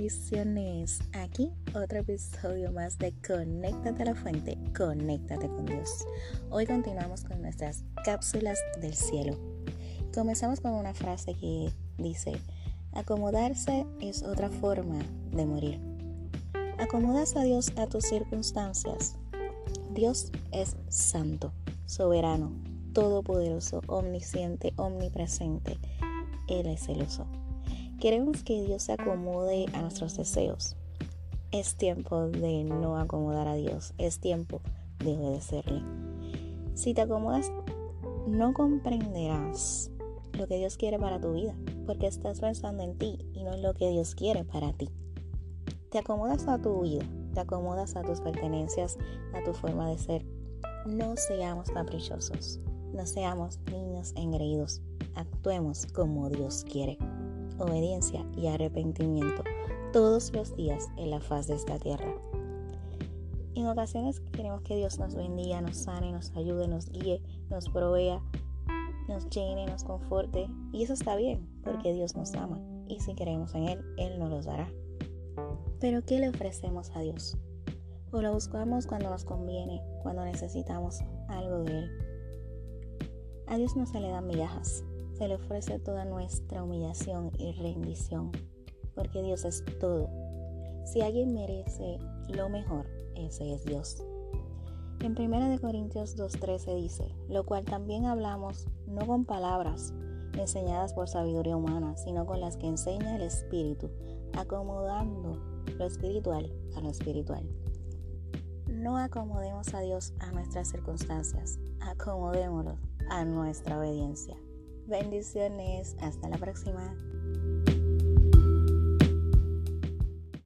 Bendiciones. Aquí otro episodio más de Conéctate a la fuente, conéctate con Dios. Hoy continuamos con nuestras cápsulas del cielo. Comenzamos con una frase que dice, acomodarse es otra forma de morir. Acomodas a Dios a tus circunstancias. Dios es santo, soberano, todopoderoso, omnisciente, omnipresente. Él es celoso. Queremos que Dios se acomode a nuestros deseos. Es tiempo de no acomodar a Dios, es tiempo de obedecerle. Si te acomodas, no comprenderás lo que Dios quiere para tu vida, porque estás pensando en ti y no en lo que Dios quiere para ti. Te acomodas a tu vida, te acomodas a tus pertenencias, a tu forma de ser. No seamos caprichosos, no seamos niños engreídos, actuemos como Dios quiere obediencia y arrepentimiento todos los días en la faz de esta tierra. En ocasiones queremos que Dios nos bendiga, nos sane, nos ayude, nos guíe, nos provea, nos llene, nos conforte. Y eso está bien, porque Dios nos ama. Y si creemos en Él, Él nos los dará. Pero ¿qué le ofrecemos a Dios? O lo buscamos cuando nos conviene, cuando necesitamos algo de Él. A Dios no se le dan migajas, se le ofrece toda nuestra humillación y rendición, porque Dios es todo. Si alguien merece lo mejor, ese es Dios. En 1 Corintios 2.13 dice, lo cual también hablamos no con palabras enseñadas por sabiduría humana, sino con las que enseña el Espíritu, acomodando lo espiritual a lo espiritual. No acomodemos a Dios a nuestras circunstancias, acomodémoslo a nuestra obediencia. Bendiciones, hasta la próxima.